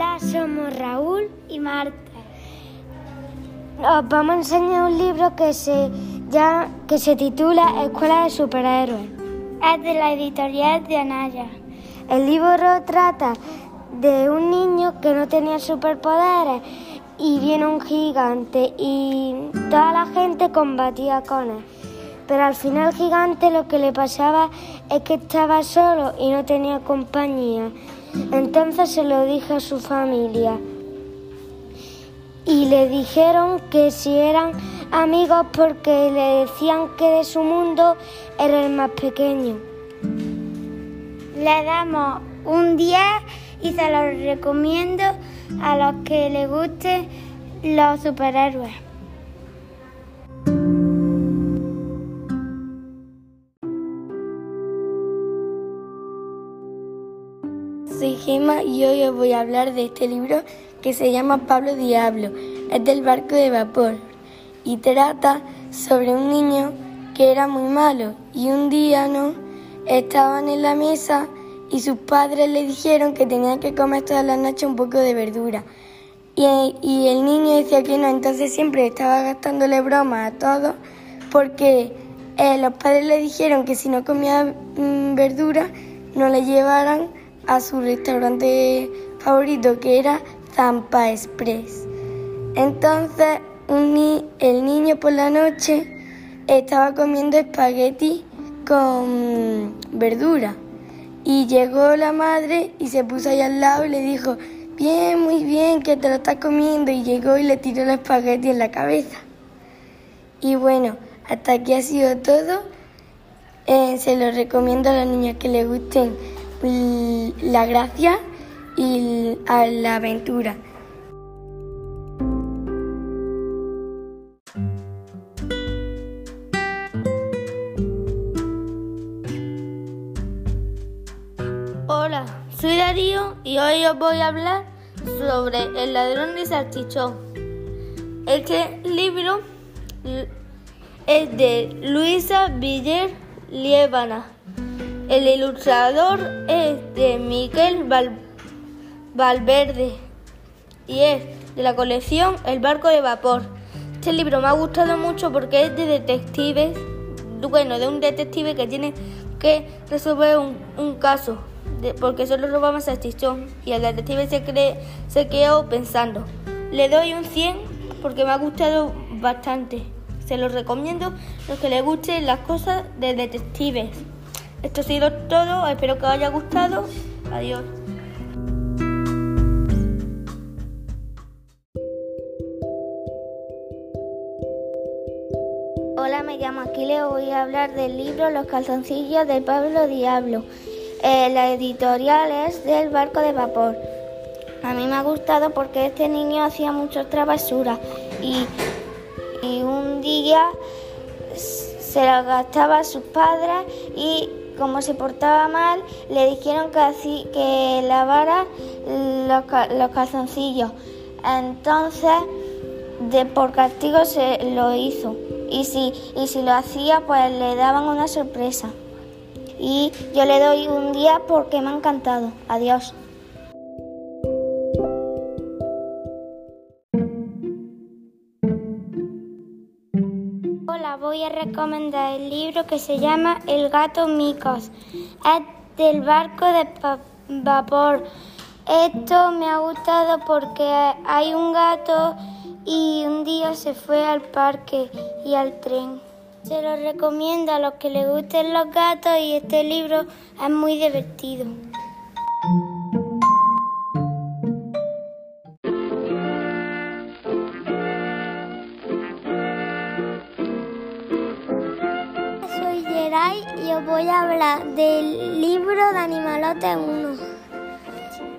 Hola, somos Raúl y Marta. Os vamos a enseñar un libro que se, ya, que se titula Escuela de Superhéroes. Es de la editorial de Anaya. El libro trata de un niño que no tenía superpoderes y viene un gigante y toda la gente combatía con él. Pero al final gigante lo que le pasaba es que estaba solo y no tenía compañía. Entonces se lo dijo a su familia y le dijeron que si eran amigos porque le decían que de su mundo era el más pequeño. Le damos un 10 y se lo recomiendo a los que les gusten los superhéroes. Soy Gema y hoy os voy a hablar de este libro que se llama Pablo Diablo. Es del barco de vapor y trata sobre un niño que era muy malo y un día no estaban en la mesa y sus padres le dijeron que tenía que comer todas las noches un poco de verdura. Y, el niño decía que no, entonces siempre estaba gastándole bromas a todos porque eh, los padres le dijeron que si no comía mm, verdura no le llevaran a su restaurante favorito que era Zampa Express. Entonces el niño por la noche estaba comiendo espagueti con verdura y llegó la madre y se puso ahí al lado y le dijo, bien, muy bien, que te lo estás comiendo y llegó y le tiró el espagueti en la cabeza. Y bueno, hasta aquí ha sido todo. Eh, se lo recomiendo a los niños que les gusten la gracia y la aventura. Hola, soy Darío y hoy os voy a hablar sobre El ladrón de salchichón. Este libro es de Luisa Viller Liébana. El ilustrador es de Miguel Valverde y es de la colección El barco de vapor. Este libro me ha gustado mucho porque es de detectives, bueno, de un detective que tiene que resolver un, caso, porque solo robamos a chichón y el detective se, cree, se quedó pensando. Le doy un 100 porque me ha gustado bastante. Se lo recomiendo a los que les gusten las cosas de detectives. Esto ha sido todo, espero que os haya gustado. Adiós. Hola, me llamo Aquile, voy a hablar del libro Los calzoncillos de Pablo Diablo. Eh, la editorial es del barco de vapor. A mí me ha gustado porque este niño hacía muchas travesuras y, y un día se lo gastaba a sus padres y como se portaba mal, le dijeron que, que lavara los, los calzoncillos. Entonces, de, por castigo se lo hizo. Y si, y si lo hacía, pues le daban una sorpresa. Y yo le doy un día porque me ha encantado. Adiós. Recomendar el libro que se llama El gato Micos. Es del barco de vapor. Esto me ha gustado porque hay un gato y un día se fue al parque y al tren. Se lo recomiendo a los que les gusten los gatos y este libro es muy divertido. Y os voy a hablar del libro de Animalote 1.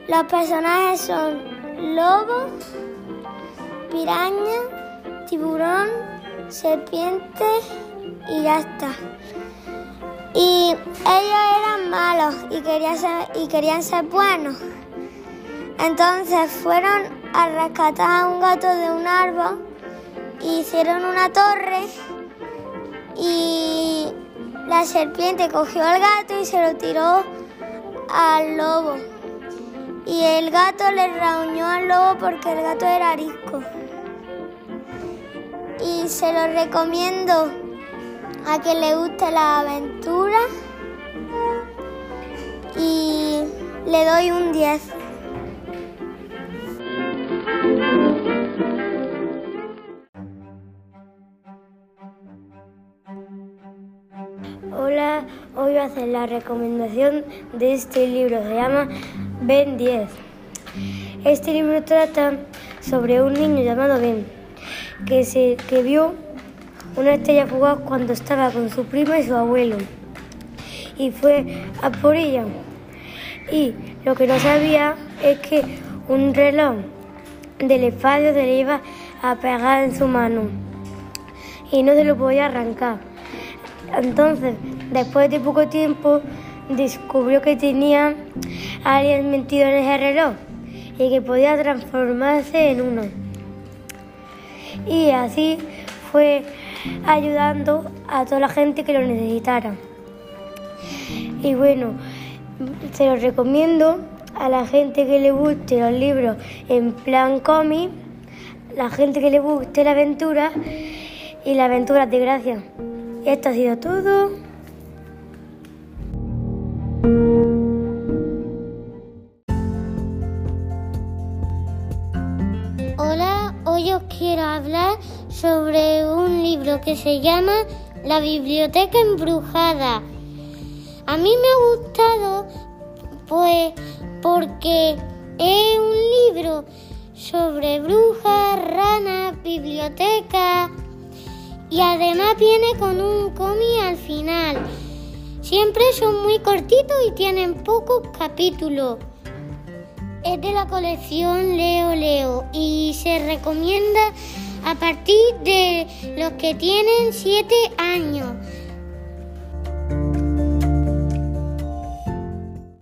Los personajes son lobo, piraña, tiburón, serpiente y ya está. Y ellos eran malos y querían ser, y querían ser buenos. Entonces fueron a rescatar a un gato de un árbol, hicieron una torre la serpiente cogió al gato y se lo tiró al lobo. y el gato le rauñó al lobo porque el gato era arisco. Y se lo recomiendo a quien le guste la aventura y le doy un 10. Hola, hoy voy a hacer la recomendación de este libro, se llama Ben 10. Este libro trata sobre un niño llamado Ben, que, se, que vio una estrella fugaz cuando estaba con su prima y su abuelo, y fue a por ella. Y lo que no sabía es que un reloj del espacio se le iba a pegar en su mano y no se lo podía arrancar. Entonces, después de poco tiempo, descubrió que tenía a alguien metido en ese reloj y que podía transformarse en uno. Y así fue ayudando a toda la gente que lo necesitara. Y bueno, se lo recomiendo a la gente que le guste los libros en plan cómic, la gente que le guste la aventura y la aventura de gracia. Esto ha sido todo. Hola, hoy os quiero hablar sobre un libro que se llama La Biblioteca Embrujada. A mí me ha gustado pues porque es un libro sobre brujas, ranas, biblioteca y además viene con un cómic al final. Siempre son muy cortitos y tienen pocos capítulos. Es de la colección Leo Leo y se recomienda a partir de los que tienen 7 años.